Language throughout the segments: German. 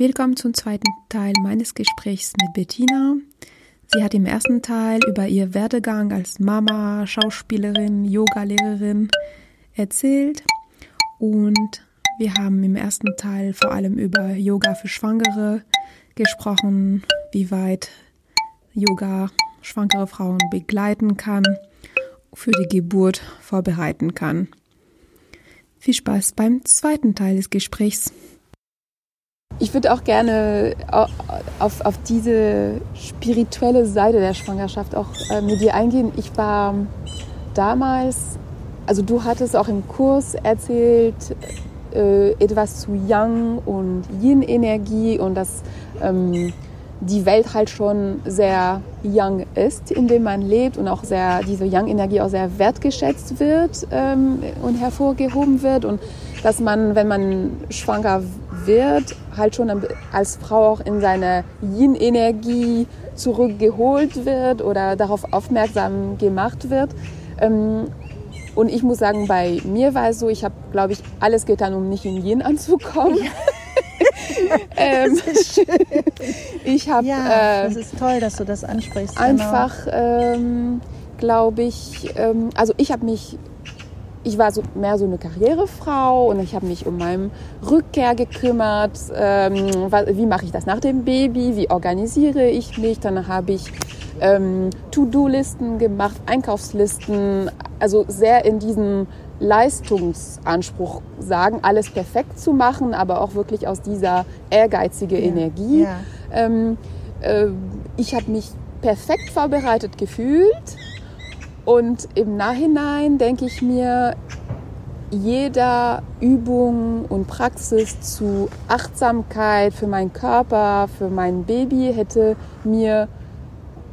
Willkommen zum zweiten Teil meines Gesprächs mit Bettina. Sie hat im ersten Teil über ihr Werdegang als Mama, Schauspielerin, Yogalehrerin erzählt und wir haben im ersten Teil vor allem über Yoga für Schwangere gesprochen, wie weit Yoga schwangere Frauen begleiten kann, für die Geburt vorbereiten kann. Viel Spaß beim zweiten Teil des Gesprächs. Ich würde auch gerne auf, auf diese spirituelle Seite der Schwangerschaft auch äh, mit dir eingehen. Ich war damals, also du hattest auch im Kurs erzählt, äh, etwas zu Yang und Yin-Energie und dass ähm, die Welt halt schon sehr young ist, in dem man lebt und auch sehr, diese Young-Energie auch sehr wertgeschätzt wird ähm, und hervorgehoben wird und dass man, wenn man schwanger wird, halt schon als Frau auch in seine Yin-Energie zurückgeholt wird oder darauf aufmerksam gemacht wird. Ähm, und ich muss sagen, bei mir war es so, ich habe, glaube ich, alles getan, um nicht in Yin anzukommen. Ja. ähm, ich habe. Ja, äh, das ist toll, dass du das ansprichst. Genau. Einfach, genau. ähm, glaube ich, ähm, also ich habe mich ich war so mehr so eine Karrierefrau und ich habe mich um meinen Rückkehr gekümmert. Ähm, wie mache ich das nach dem Baby? Wie organisiere ich mich? Dann habe ich ähm, To-Do-Listen gemacht, Einkaufslisten, also sehr in diesem Leistungsanspruch sagen, alles perfekt zu machen, aber auch wirklich aus dieser ehrgeizigen ja. Energie. Ja. Ähm, äh, ich habe mich perfekt vorbereitet gefühlt und im Nachhinein denke ich mir, jeder Übung und Praxis zu Achtsamkeit für meinen Körper, für mein Baby hätte mir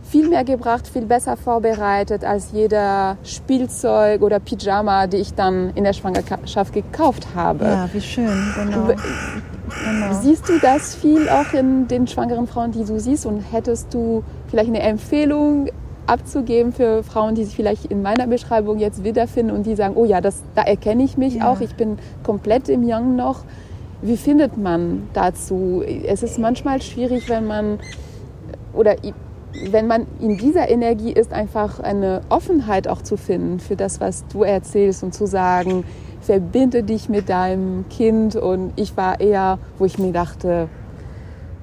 viel mehr gebracht, viel besser vorbereitet als jeder Spielzeug oder Pyjama, die ich dann in der Schwangerschaft gekauft habe. Ja, wie schön, genau. Genau. Siehst du das viel auch in den schwangeren Frauen, die du siehst? Und hättest du vielleicht eine Empfehlung abzugeben für Frauen, die sich vielleicht in meiner Beschreibung jetzt wiederfinden und die sagen, oh ja, das, da erkenne ich mich ja. auch, ich bin komplett im Young noch. Wie findet man dazu? Es ist manchmal schwierig, wenn man oder wenn man in dieser Energie ist, einfach eine Offenheit auch zu finden für das, was du erzählst und zu sagen, verbinde dich mit deinem Kind. Und ich war eher, wo ich mir dachte,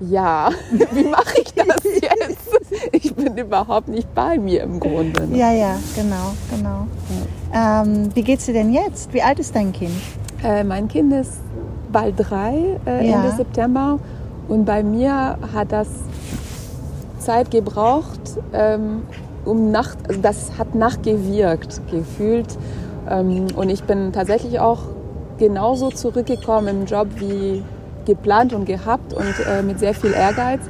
ja, wie mache ich das jetzt? Ich bin überhaupt nicht bei mir im Grunde. Ne? Ja, ja, genau, genau. Ja. Ähm, wie geht's dir denn jetzt? Wie alt ist dein Kind? Äh, mein Kind ist bald drei, äh, ja. Ende September. Und bei mir hat das Zeit gebraucht, ähm, um Nacht, also das hat nachgewirkt, gefühlt. Ähm, und ich bin tatsächlich auch genauso zurückgekommen im Job wie geplant und gehabt und äh, mit sehr viel Ehrgeiz.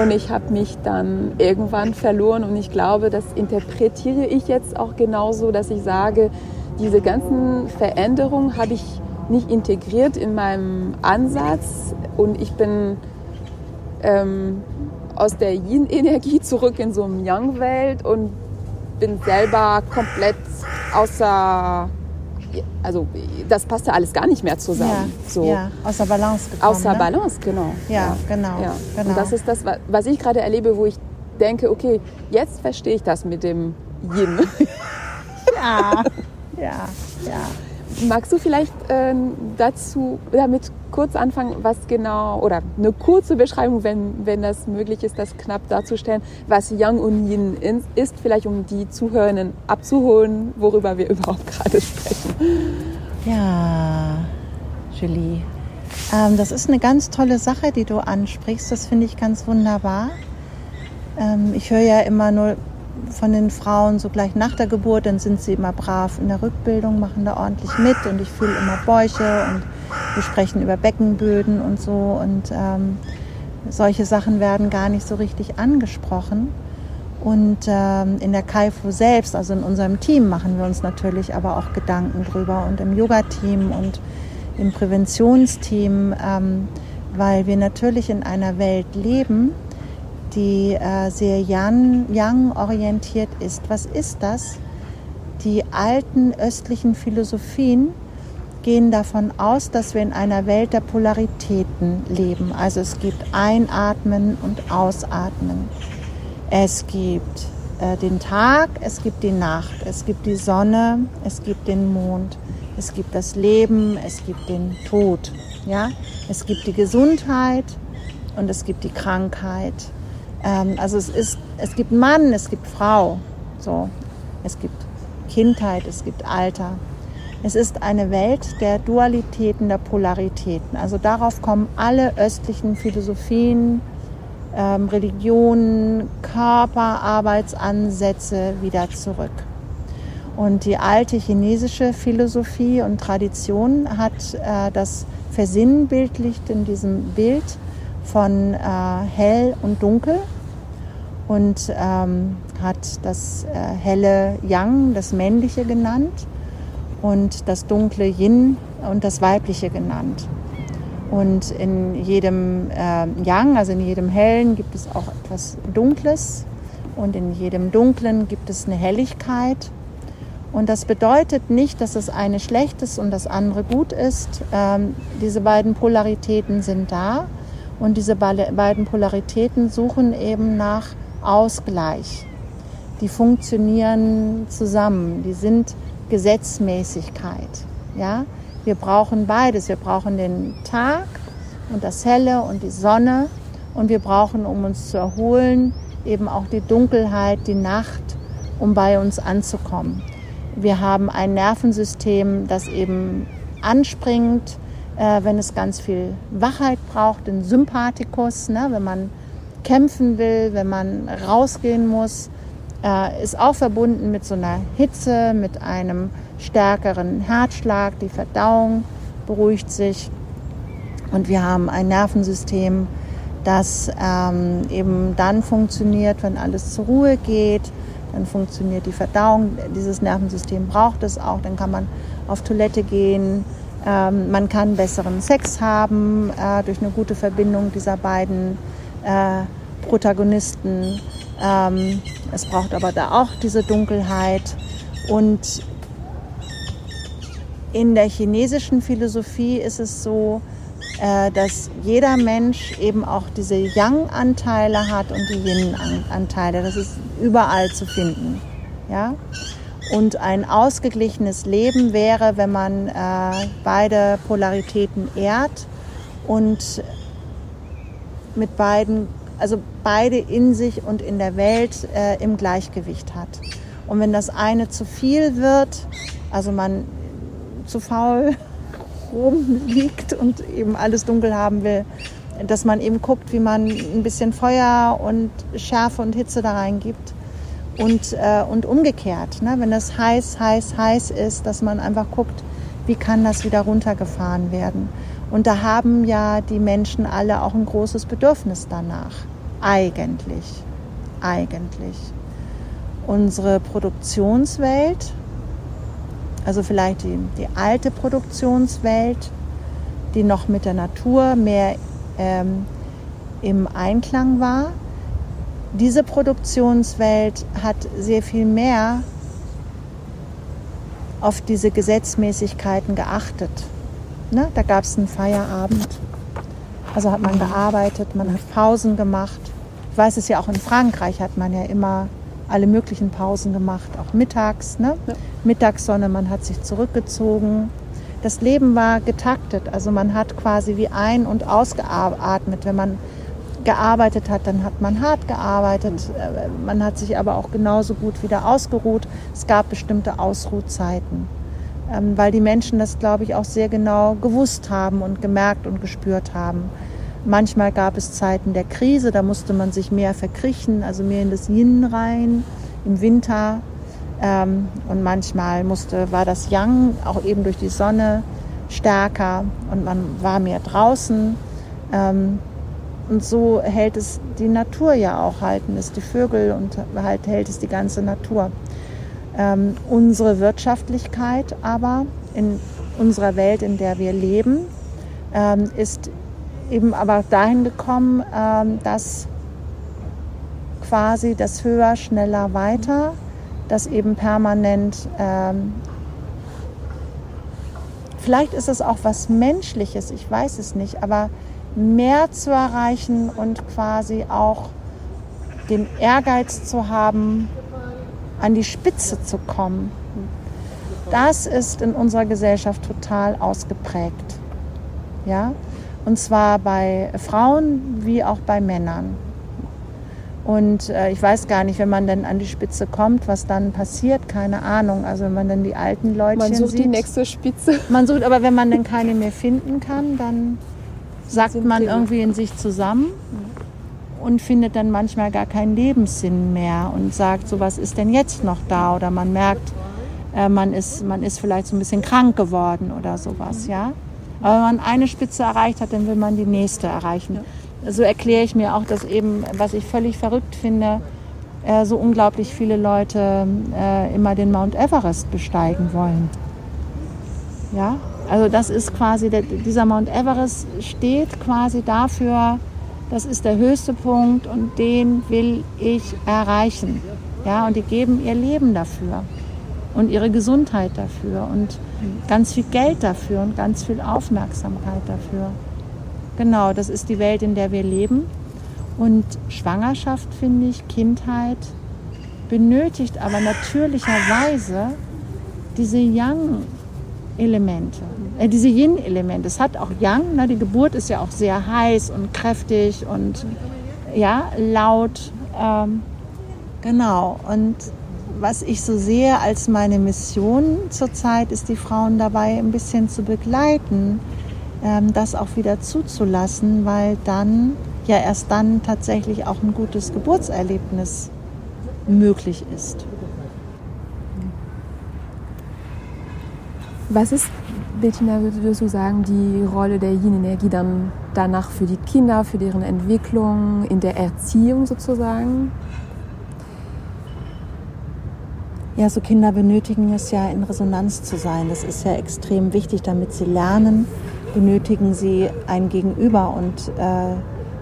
Und ich habe mich dann irgendwann verloren und ich glaube, das interpretiere ich jetzt auch genauso, dass ich sage, diese ganzen Veränderungen habe ich nicht integriert in meinem Ansatz und ich bin ähm, aus der Yin-Energie zurück in so eine Yang-Welt und bin selber komplett außer also das passte alles gar nicht mehr zusammen. Ja, so. ja außer Balance gekommen. Außer ne? Balance, genau. Ja, ja. Genau, ja. genau. Und das ist das, was ich gerade erlebe, wo ich denke, okay, jetzt verstehe ich das mit dem Yin. ja, ja, ja. Magst du vielleicht äh, dazu damit kurz anfangen, was genau, oder eine kurze Beschreibung, wenn, wenn das möglich ist, das knapp darzustellen, was Yang und Yin ist, vielleicht um die Zuhörenden abzuholen, worüber wir überhaupt gerade sprechen. Ja, Julie, ähm, das ist eine ganz tolle Sache, die du ansprichst. Das finde ich ganz wunderbar. Ähm, ich höre ja immer nur von den Frauen so gleich nach der Geburt, dann sind sie immer brav in der Rückbildung, machen da ordentlich mit und ich fühle immer Bäuche und wir sprechen über Beckenböden und so und ähm, solche Sachen werden gar nicht so richtig angesprochen. Und ähm, in der Kaifu selbst, also in unserem Team, machen wir uns natürlich aber auch Gedanken drüber und im Yoga-Team und im Präventionsteam, ähm, weil wir natürlich in einer Welt leben, die äh, sehr young orientiert ist. Was ist das? Die alten östlichen Philosophien gehen davon aus, dass wir in einer Welt der Polaritäten leben. Also es gibt Einatmen und Ausatmen. Es gibt äh, den Tag, es gibt die Nacht, es gibt die Sonne, es gibt den Mond, es gibt das Leben, es gibt den Tod. Ja? Es gibt die Gesundheit und es gibt die Krankheit. Ähm, also es, ist, es gibt Mann, es gibt Frau. So. Es gibt Kindheit, es gibt Alter. Es ist eine Welt der Dualitäten, der Polaritäten. Also darauf kommen alle östlichen Philosophien, ähm, Religionen, Körperarbeitsansätze wieder zurück. Und die alte chinesische Philosophie und Tradition hat äh, das versinnbildlicht in diesem Bild von äh, hell und dunkel und ähm, hat das äh, helle Yang, das männliche genannt und das dunkle Yin und das weibliche genannt. Und in jedem äh, Yang, also in jedem Hellen, gibt es auch etwas Dunkles und in jedem Dunklen gibt es eine Helligkeit. Und das bedeutet nicht, dass das eine schlecht ist und das andere gut ist. Ähm, diese beiden Polaritäten sind da und diese beiden Polaritäten suchen eben nach Ausgleich. Die funktionieren zusammen, die sind Gesetzmäßigkeit. Ja? Wir brauchen beides. Wir brauchen den Tag und das Helle und die Sonne. Und wir brauchen, um uns zu erholen, eben auch die Dunkelheit, die Nacht, um bei uns anzukommen. Wir haben ein Nervensystem, das eben anspringt, äh, wenn es ganz viel Wachheit braucht, den Sympathikus, ne, wenn man kämpfen will, wenn man rausgehen muss, äh, ist auch verbunden mit so einer Hitze, mit einem stärkeren Herzschlag, die Verdauung beruhigt sich. Und wir haben ein Nervensystem, das ähm, eben dann funktioniert, wenn alles zur Ruhe geht, dann funktioniert die Verdauung. Dieses Nervensystem braucht es auch, dann kann man auf Toilette gehen, ähm, man kann besseren Sex haben äh, durch eine gute Verbindung dieser beiden äh, Protagonisten. Ähm, es braucht aber da auch diese Dunkelheit und in der chinesischen Philosophie ist es so, äh, dass jeder Mensch eben auch diese Yang-Anteile hat und die Yin-Anteile. Das ist überall zu finden. Ja? Und ein ausgeglichenes Leben wäre, wenn man äh, beide Polaritäten ehrt und mit beiden, also beide in sich und in der Welt äh, im Gleichgewicht hat. Und wenn das eine zu viel wird, also man zu faul rumliegt und eben alles dunkel haben will, dass man eben guckt, wie man ein bisschen Feuer und Schärfe und Hitze da reingibt. Und, äh, und umgekehrt, ne? wenn es heiß, heiß, heiß ist, dass man einfach guckt, wie kann das wieder runtergefahren werden. Und da haben ja die Menschen alle auch ein großes Bedürfnis danach. Eigentlich. Eigentlich. Unsere Produktionswelt also vielleicht die, die alte Produktionswelt, die noch mit der Natur mehr ähm, im Einklang war. Diese Produktionswelt hat sehr viel mehr auf diese Gesetzmäßigkeiten geachtet. Ne? Da gab es einen Feierabend. Also hat man gearbeitet, man hat Pausen gemacht. Ich weiß es ja auch in Frankreich hat man ja immer alle möglichen Pausen gemacht, auch mittags, ne? Ja. Mittagssonne, man hat sich zurückgezogen. Das Leben war getaktet, also man hat quasi wie ein- und ausgeatmet. Wenn man gearbeitet hat, dann hat man hart gearbeitet. Äh, man hat sich aber auch genauso gut wieder ausgeruht. Es gab bestimmte Ausruhzeiten, ähm, weil die Menschen das, glaube ich, auch sehr genau gewusst haben und gemerkt und gespürt haben. Manchmal gab es Zeiten der Krise, da musste man sich mehr verkriechen, also mehr in das Yin rein im Winter. Ähm, und manchmal musste, war das Yang auch eben durch die Sonne stärker und man war mehr draußen. Ähm, und so hält es die Natur ja auch, halten es die Vögel und halt hält es die ganze Natur. Ähm, unsere Wirtschaftlichkeit aber in unserer Welt, in der wir leben, ähm, ist eben aber dahin gekommen, ähm, dass quasi das höher, schneller, weiter, das eben permanent ähm, vielleicht ist es auch was Menschliches, ich weiß es nicht, aber mehr zu erreichen und quasi auch den Ehrgeiz zu haben, an die Spitze zu kommen. Das ist in unserer Gesellschaft total ausgeprägt. Ja? Und zwar bei Frauen wie auch bei Männern. Und äh, ich weiß gar nicht, wenn man dann an die Spitze kommt, was dann passiert, keine Ahnung. Also wenn man dann die alten Leute Man sucht sieht. die nächste Spitze. Man sucht, aber wenn man dann keine mehr finden kann, dann sagt man irgendwie in sich zusammen und findet dann manchmal gar keinen Lebenssinn mehr und sagt, so was ist denn jetzt noch da? Oder man merkt, äh, man, ist, man ist vielleicht so ein bisschen krank geworden oder sowas, ja. Aber wenn man eine Spitze erreicht hat, dann will man die nächste erreichen. So erkläre ich mir auch, dass eben, was ich völlig verrückt finde, äh, so unglaublich viele Leute äh, immer den Mount Everest besteigen wollen. Ja, also das ist quasi, der, dieser Mount Everest steht quasi dafür, das ist der höchste Punkt und den will ich erreichen. Ja, und die geben ihr Leben dafür und ihre Gesundheit dafür und ganz viel Geld dafür und ganz viel Aufmerksamkeit dafür. Genau, das ist die Welt, in der wir leben. Und Schwangerschaft, finde ich, Kindheit, benötigt aber natürlicherweise diese Yang-Elemente, äh, diese Yin-Elemente. Es hat auch Yang, ne? die Geburt ist ja auch sehr heiß und kräftig und ja, laut. Ähm, genau, und was ich so sehe als meine Mission zurzeit, ist die Frauen dabei ein bisschen zu begleiten, ähm, das auch wieder zuzulassen, weil dann, ja erst dann tatsächlich auch ein gutes Geburtserlebnis möglich ist. Was ist, Bettina, würdest du sagen, die Rolle der Yin-Energie dann danach für die Kinder, für deren Entwicklung, in der Erziehung sozusagen? Ja, so Kinder benötigen es ja, in Resonanz zu sein. Das ist ja extrem wichtig, damit sie lernen, benötigen sie ein Gegenüber und äh,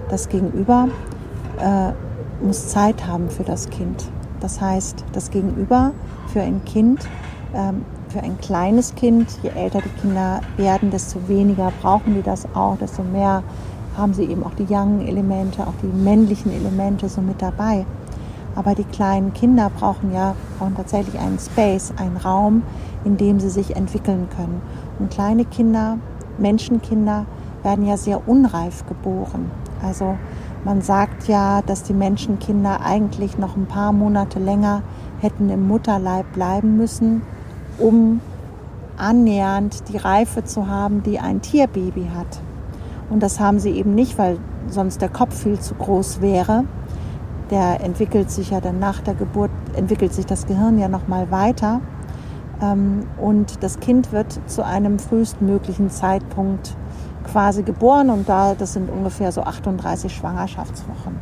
das Gegenüber äh, muss Zeit haben für das Kind. Das heißt, das Gegenüber für ein Kind, ähm, für ein kleines Kind, je älter die Kinder werden, desto weniger brauchen die das auch, desto mehr haben sie eben auch die Yang-Elemente, auch die männlichen Elemente so mit dabei. Aber die kleinen Kinder brauchen ja brauchen tatsächlich einen Space, einen Raum, in dem sie sich entwickeln können. Und kleine Kinder, Menschenkinder, werden ja sehr unreif geboren. Also man sagt ja, dass die Menschenkinder eigentlich noch ein paar Monate länger hätten im Mutterleib bleiben müssen, um annähernd die Reife zu haben, die ein Tierbaby hat. Und das haben sie eben nicht, weil sonst der Kopf viel zu groß wäre. Der entwickelt sich ja dann nach der Geburt, entwickelt sich das Gehirn ja nochmal weiter. Ähm, Und das Kind wird zu einem frühestmöglichen Zeitpunkt quasi geboren und da, das sind ungefähr so 38 Schwangerschaftswochen.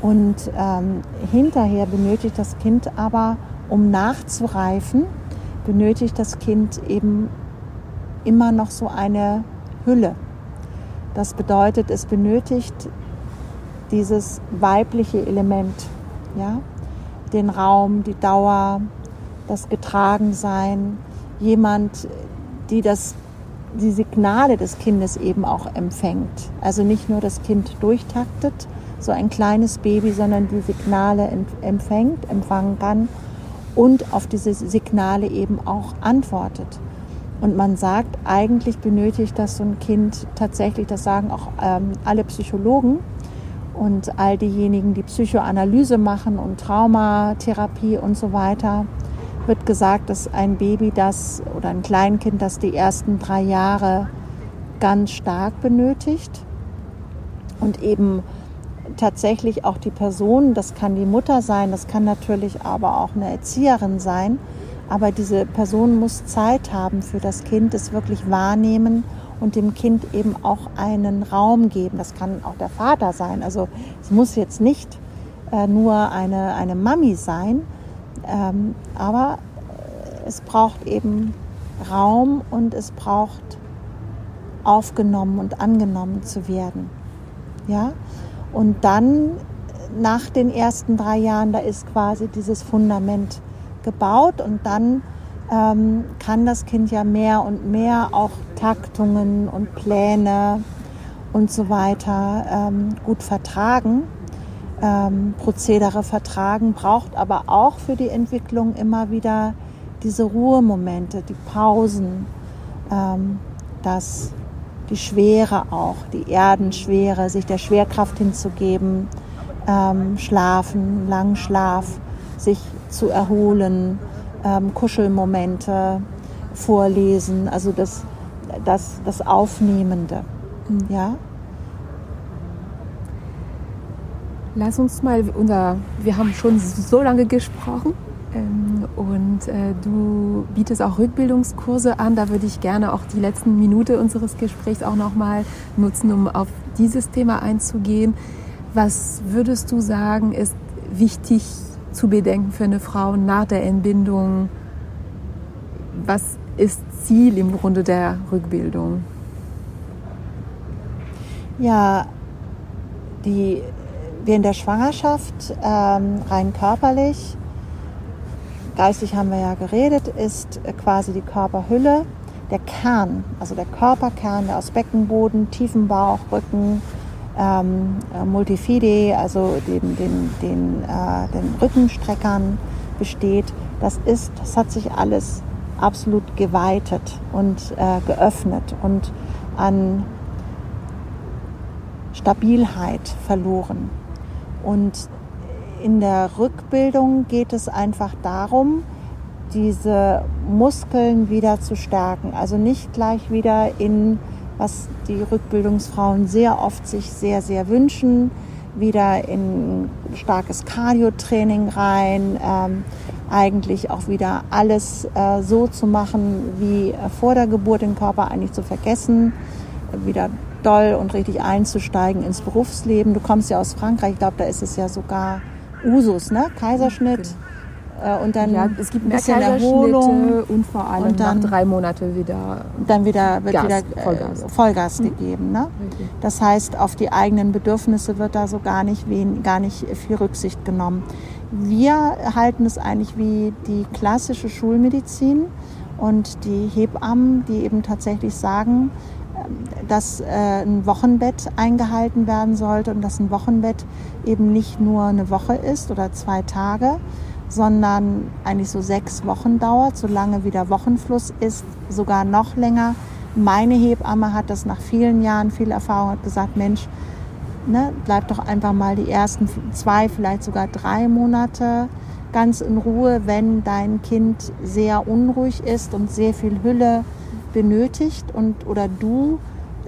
Und ähm, hinterher benötigt das Kind aber, um nachzureifen, benötigt das Kind eben immer noch so eine Hülle. Das bedeutet, es benötigt dieses weibliche Element, ja, den Raum, die Dauer, das Getragensein, jemand, die das, die Signale des Kindes eben auch empfängt. Also nicht nur das Kind durchtaktet, so ein kleines Baby, sondern die Signale empfängt, empfangen kann und auf diese Signale eben auch antwortet. Und man sagt, eigentlich benötigt das so ein Kind tatsächlich, das sagen auch ähm, alle Psychologen und all diejenigen, die Psychoanalyse machen und Traumatherapie und so weiter, wird gesagt, dass ein Baby das oder ein Kleinkind das die ersten drei Jahre ganz stark benötigt und eben tatsächlich auch die Person, das kann die Mutter sein, das kann natürlich aber auch eine Erzieherin sein, aber diese Person muss Zeit haben für das Kind, es wirklich wahrnehmen und dem Kind eben auch einen Raum geben. Das kann auch der Vater sein. Also es muss jetzt nicht äh, nur eine, eine Mami sein, ähm, aber es braucht eben Raum und es braucht aufgenommen und angenommen zu werden. Ja? Und dann nach den ersten drei Jahren, da ist quasi dieses Fundament gebaut und dann ähm, kann das Kind ja mehr und mehr auch Taktungen und Pläne und so weiter ähm, gut vertragen, ähm, Prozedere vertragen, braucht aber auch für die Entwicklung immer wieder diese Ruhemomente, die Pausen, ähm, das, die Schwere auch, die Erdenschwere, sich der Schwerkraft hinzugeben, ähm, schlafen, langen Schlaf, sich zu erholen, ähm, Kuschelmomente vorlesen, also das, das, das Aufnehmende. Ja? Lass uns mal unser, wir haben schon so lange gesprochen und äh, du bietest auch Rückbildungskurse an. Da würde ich gerne auch die letzten Minute unseres Gesprächs auch nochmal nutzen, um auf dieses Thema einzugehen. Was würdest du sagen, ist wichtig zu bedenken für eine Frau nach der Entbindung? Was ist Ziel im Grunde der Rückbildung? Ja, die, wir in der Schwangerschaft ähm, rein körperlich, geistig haben wir ja geredet, ist quasi die Körperhülle, der Kern, also der Körperkern, der aus Beckenboden, tiefen Bauch, Rücken, ähm, äh, Multifide, also den, den, den, äh, den Rückenstreckern besteht. Das ist, das hat sich alles absolut geweitet und äh, geöffnet und an Stabilheit verloren. Und in der Rückbildung geht es einfach darum, diese Muskeln wieder zu stärken. Also nicht gleich wieder in was die Rückbildungsfrauen sehr oft sich sehr, sehr wünschen, wieder in starkes Cardio-Training rein, ähm, eigentlich auch wieder alles äh, so zu machen, wie vor der Geburt den Körper eigentlich zu vergessen, wieder doll und richtig einzusteigen ins Berufsleben. Du kommst ja aus Frankreich, ich glaube, da ist es ja sogar Usus, ne? Kaiserschnitt. Okay äh, und dann ja, es gibt ein bisschen Erholung und vor allem und dann, nach drei Monate wieder dann wieder wird Gas, wieder äh, Vollgas, Vollgas mhm. gegeben. Ne? Das heißt, auf die eigenen Bedürfnisse wird da so gar nicht, wen, gar nicht viel Rücksicht genommen. Wir halten es eigentlich wie die klassische Schulmedizin und die Hebammen, die eben tatsächlich sagen, dass äh, ein Wochenbett eingehalten werden sollte und dass ein Wochenbett eben nicht nur eine Woche ist oder zwei Tage, sondern eigentlich so sechs Wochen dauert, solange wieder Wochenfluss ist, sogar noch länger. Meine Hebamme hat das nach vielen Jahren, viel Erfahrung, hat gesagt, Mensch, ne, bleib doch einfach mal die ersten zwei, vielleicht sogar drei Monate ganz in Ruhe, wenn dein Kind sehr unruhig ist und sehr viel Hülle benötigt und oder du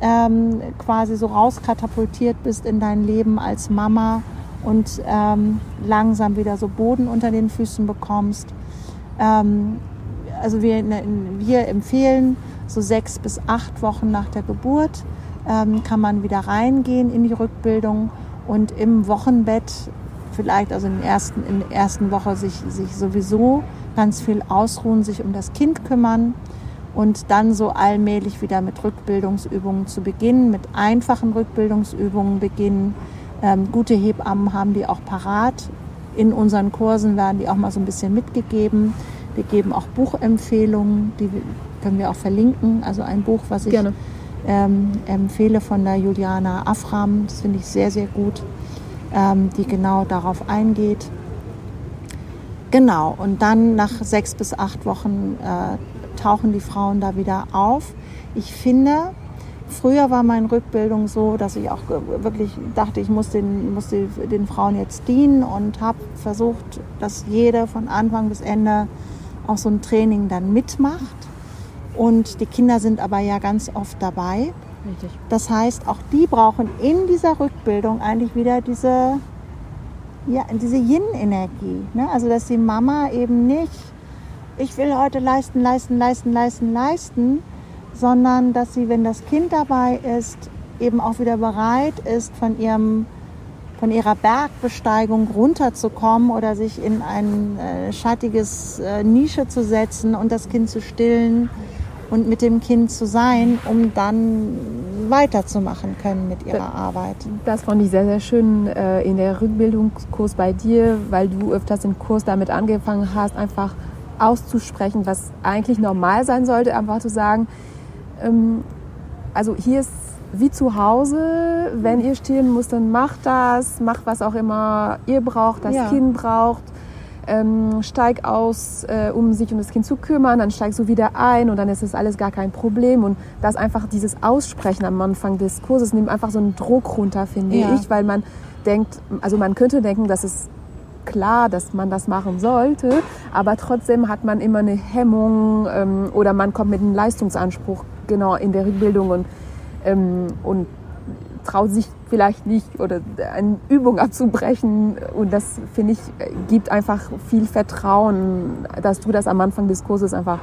ähm, quasi so rauskatapultiert bist in dein Leben als Mama und ähm, langsam wieder so Boden unter den Füßen bekommst. Ähm, also wir, wir empfehlen so sechs bis acht Wochen nach der Geburt ähm, kann man wieder reingehen in die Rückbildung und im Wochenbett vielleicht also in, den ersten, in der ersten Woche sich, sich sowieso ganz viel ausruhen, sich um das Kind kümmern und dann so allmählich wieder mit Rückbildungsübungen zu beginnen, mit einfachen Rückbildungsübungen beginnen, ähm, gute Hebammen haben die auch parat. In unseren Kursen werden die auch mal so ein bisschen mitgegeben. Wir geben auch Buchempfehlungen, die können wir auch verlinken. Also ein Buch, was ich ähm, empfehle von der Juliana Afram, das finde ich sehr, sehr gut, ähm, die genau darauf eingeht. Genau, und dann nach sechs bis acht Wochen äh, tauchen die Frauen da wieder auf. Ich finde, Früher war meine Rückbildung so, dass ich auch wirklich dachte, ich muss den, muss den Frauen jetzt dienen und habe versucht, dass jede von Anfang bis Ende auch so ein Training dann mitmacht. Und die Kinder sind aber ja ganz oft dabei. Richtig. Das heißt, auch die brauchen in dieser Rückbildung eigentlich wieder diese, ja, diese Yin-Energie. Ne? Also, dass die Mama eben nicht, ich will heute leisten, leisten, leisten, leisten, leisten, sondern dass sie, wenn das Kind dabei ist, eben auch wieder bereit ist, von ihrem von ihrer Bergbesteigung runterzukommen oder sich in ein äh, schattiges äh, Nische zu setzen und das Kind zu stillen und mit dem Kind zu sein, um dann weiterzumachen können mit ihrer das, Arbeit. Das fand ich sehr, sehr schön äh, in der Rückbildungskurs bei dir, weil du öfters im Kurs damit angefangen hast, einfach auszusprechen, was eigentlich normal sein sollte, einfach zu sagen, ähm, also hier ist wie zu Hause, wenn ihr stillen müsst, dann macht das, macht was auch immer ihr braucht, das Ja. Kind braucht. Ähm, steig aus, äh, um sich um das Kind zu kümmern, dann steigst du wieder ein und dann ist das alles gar kein Problem. Und das einfach dieses Aussprechen am Anfang des Kurses nimmt einfach so einen Druck runter, finde Ja. ich, weil man denkt, also man könnte denken, dass es klar, dass man das machen sollte, aber trotzdem hat man immer eine Hemmung ähm, oder man kommt mit einem Leistungsanspruch genau in der Bildung und, ähm, und traut sich vielleicht nicht oder eine Übung abzubrechen und das finde ich gibt einfach viel Vertrauen, dass du das am Anfang des Kurses einfach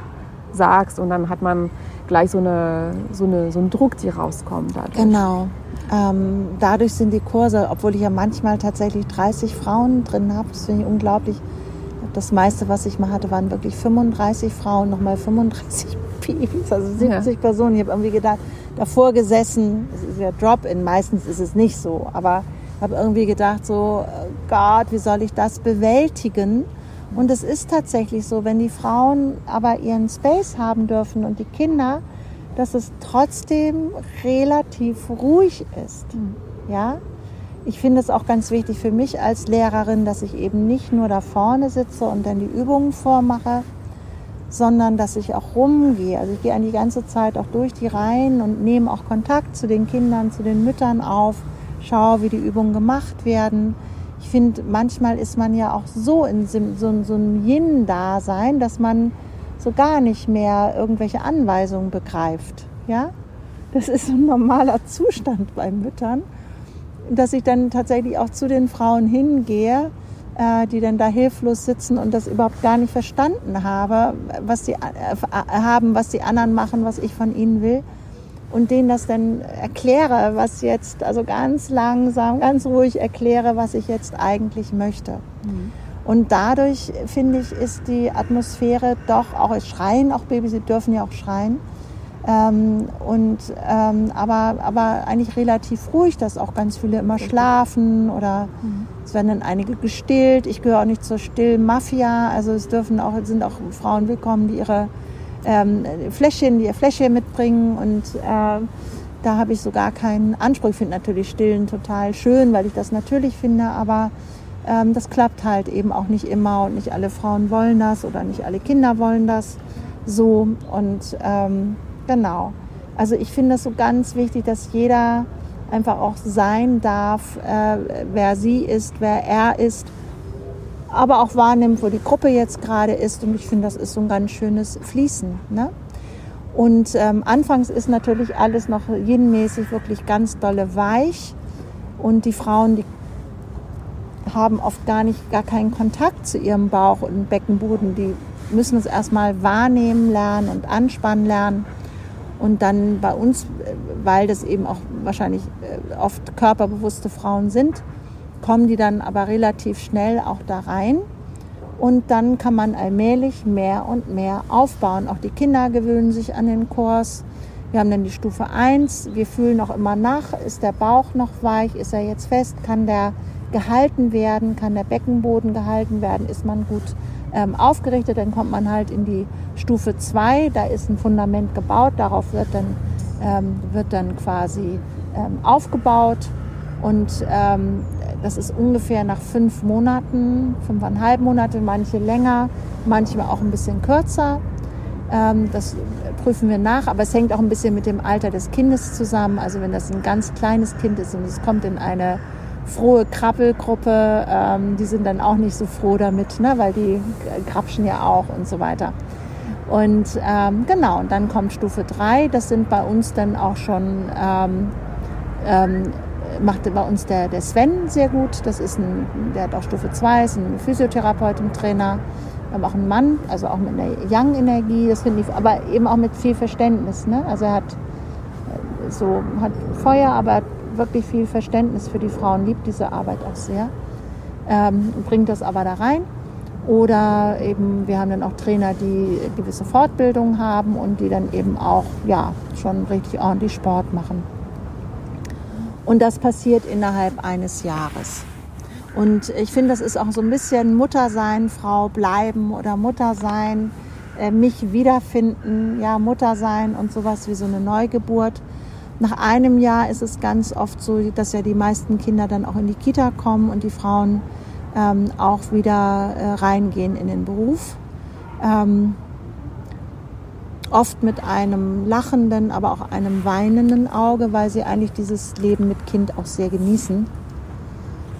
sagst und dann hat man gleich so eine so eine so einen Druck, die rauskommt. Dadurch. Genau. Ähm, dadurch sind die Kurse, obwohl ich ja manchmal tatsächlich 30 Frauen drin habe, das finde ich unglaublich. Das meiste, was ich mal hatte, waren wirklich 35 Frauen, nochmal 35 Babys, also 70 Personen. Ich habe irgendwie gedacht, davor gesessen, es ist ja Drop-in, meistens ist es nicht so, aber habe irgendwie gedacht, so, äh, Gott, wie soll ich das bewältigen? Und es ist tatsächlich so, wenn die Frauen aber ihren Space haben dürfen und die Kinder, dass es trotzdem relativ ruhig ist. Ja? Ich finde es auch ganz wichtig für mich als Lehrerin, dass ich eben nicht nur da vorne sitze und dann die Übungen vormache, sondern dass ich auch rumgehe. Also ich gehe eigentlich die ganze Zeit auch durch die Reihen und nehme auch Kontakt zu den Kindern, zu den Müttern auf, schaue, wie die Übungen gemacht werden. Ich finde, manchmal ist man ja auch so in so, so, so einem Yin-Dasein, dass man so gar nicht mehr irgendwelche Anweisungen begreift. Ja? Das ist ein normaler Zustand bei Müttern, dass ich dann tatsächlich auch zu den Frauen hingehe, äh, die dann da hilflos sitzen und das überhaupt gar nicht verstanden habe, was sie äh, haben, was die anderen machen, was ich von ihnen will. Und denen das dann erkläre, was jetzt, also ganz langsam, ganz ruhig erkläre, was ich jetzt eigentlich möchte. Und dadurch, finde ich, ist die Atmosphäre doch auch, es schreien auch Babys, sie dürfen ja auch schreien. Ähm, und, ähm, aber, aber eigentlich relativ ruhig, dass auch ganz viele immer schlafen oder es werden dann einige gestillt. Ich gehöre auch nicht zur Still-Mafia, also es dürfen auch, sind auch Frauen willkommen, die ihre ähm, Fläschchen, die ihr Fläschchen mitbringen und ähm, da habe ich so gar keinen Anspruch. Ich finde natürlich Stillen total schön, weil ich das natürlich finde, aber ähm, das klappt halt eben auch nicht immer und nicht alle Frauen wollen das oder nicht alle Kinder wollen das so und ähm, genau. Also ich finde es so ganz wichtig, dass jeder einfach auch sein darf, äh, wer sie ist, wer er ist, aber auch wahrnimmt, wo die Gruppe jetzt gerade ist. Und ich finde, das ist so ein ganz schönes Fließen. Ne? Und ähm, anfangs ist natürlich alles noch jenmäßig wirklich ganz dolle weich. Und die Frauen, die haben oft gar nicht, gar keinen Kontakt zu ihrem Bauch und Beckenboden. Die müssen es erstmal wahrnehmen lernen und anspannen lernen. Und dann bei uns, äh, weil das eben auch wahrscheinlich äh, oft körperbewusste Frauen sind, kommen die dann aber relativ schnell auch da rein. Und dann kann man allmählich mehr und mehr aufbauen. Auch die Kinder gewöhnen sich an den Kurs. Wir haben dann die Stufe 1. Wir fühlen auch immer nach, ist der Bauch noch weich, ist er jetzt fest, kann der gehalten werden, kann der Beckenboden gehalten werden, ist man gut ähm, aufgerichtet. Dann kommt man halt in die Stufe 2. Da ist ein Fundament gebaut, darauf wird dann, ähm, wird dann quasi ähm, aufgebaut. Und ähm, das ist ungefähr nach fünf Monaten, fünfeinhalb Monate, manche länger, manchmal auch ein bisschen kürzer. Ähm, das prüfen wir nach, aber es hängt auch ein bisschen mit dem Alter des Kindes zusammen. Also wenn das ein ganz kleines Kind ist und es kommt in eine frohe Krabbelgruppe, ähm, die sind dann auch nicht so froh damit, ne, weil die krapschen ja auch und so weiter. Und ähm, genau, und dann kommt Stufe 3, das sind bei uns dann auch schon ähm, ähm, macht bei uns der, der Sven sehr gut. Das ist ein, der hat auch Stufe 2, ist ein Physiotherapeut und Trainer. Wir haben auch einen Mann, also auch mit einer Young-Energie, das finde ich, aber eben auch mit viel Verständnis. Ne? Also er hat äh, so hat Feuer, aber wirklich viel Verständnis für die Frauen, liebt diese Arbeit auch sehr. Ähm, bringt das aber da rein. Oder eben, wir haben dann auch Trainer, die gewisse Fortbildungen haben und die dann eben auch ja, schon richtig ordentlich Sport machen. Und das passiert innerhalb eines Jahres. Und ich finde, das ist auch so ein bisschen Muttersein, Frau bleiben oder Muttersein, äh, mich wiederfinden, ja, Muttersein und sowas wie so eine Neugeburt. Nach einem Jahr ist es ganz oft so, dass ja die meisten Kinder dann auch in die Kita kommen und die Frauen ähm, auch wieder äh, reingehen in den Beruf. Ähm, oft mit einem lachenden, aber auch einem weinenden Auge, weil sie eigentlich dieses Leben mit Kind auch sehr genießen.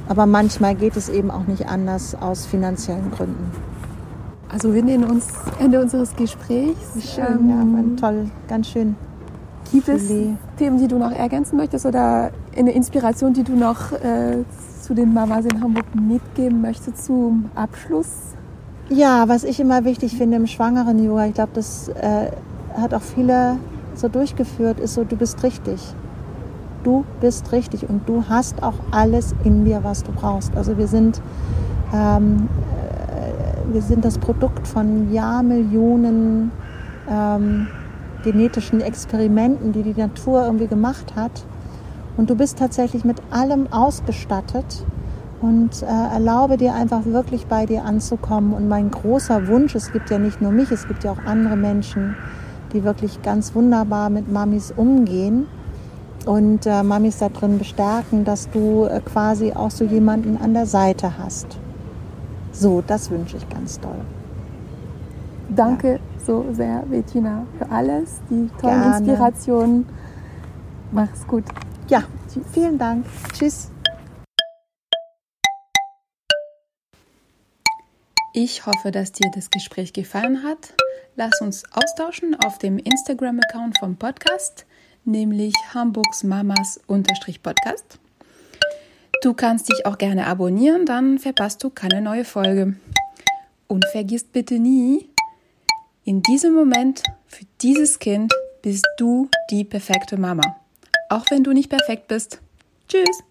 Aber manchmal geht es eben auch nicht anders aus finanziellen Gründen. Also wir nähern uns Ende unseres Gesprächs. Schön, ähm, ja, toll, ganz schön. Gibt es Themen, die du noch ergänzen möchtest oder eine Inspiration, die du noch äh, zu den Mamas in Hamburg mitgeben möchtest zum Abschluss? Ja, was ich immer wichtig finde im schwangeren Yoga, ich glaube, das äh, hat auch viele so durchgeführt, ist so, du bist richtig. Du bist richtig und du hast auch alles in dir, was du brauchst. Also wir sind, ähm, äh, wir sind das Produkt von Jahrmillionen ähm, genetischen Experimenten, die die Natur irgendwie gemacht hat. Und du bist tatsächlich mit allem ausgestattet und äh, erlaube dir einfach wirklich bei dir anzukommen. Und mein großer Wunsch, es gibt ja nicht nur mich, es gibt ja auch andere Menschen, die wirklich ganz wunderbar mit Mamis umgehen und äh, Mamis da drin bestärken, dass du äh, quasi auch so jemanden an der Seite hast. So, das wünsche ich ganz doll. Danke ja. So sehr, Bettina, für alles, die tollen Gerne. Inspirationen. Mach's gut. Ja, vielen Dank. Tschüss. Ich hoffe, dass dir das Gespräch gefallen hat. Lass uns austauschen auf dem Instagram-Account vom Podcast, nämlich Hamburgs Mamas Podcast. Du kannst dich auch gerne abonnieren, dann verpasst du keine neue Folge. Und vergiss bitte nie, in diesem Moment für dieses Kind bist du die perfekte Mama. Auch wenn du nicht perfekt bist. Tschüss!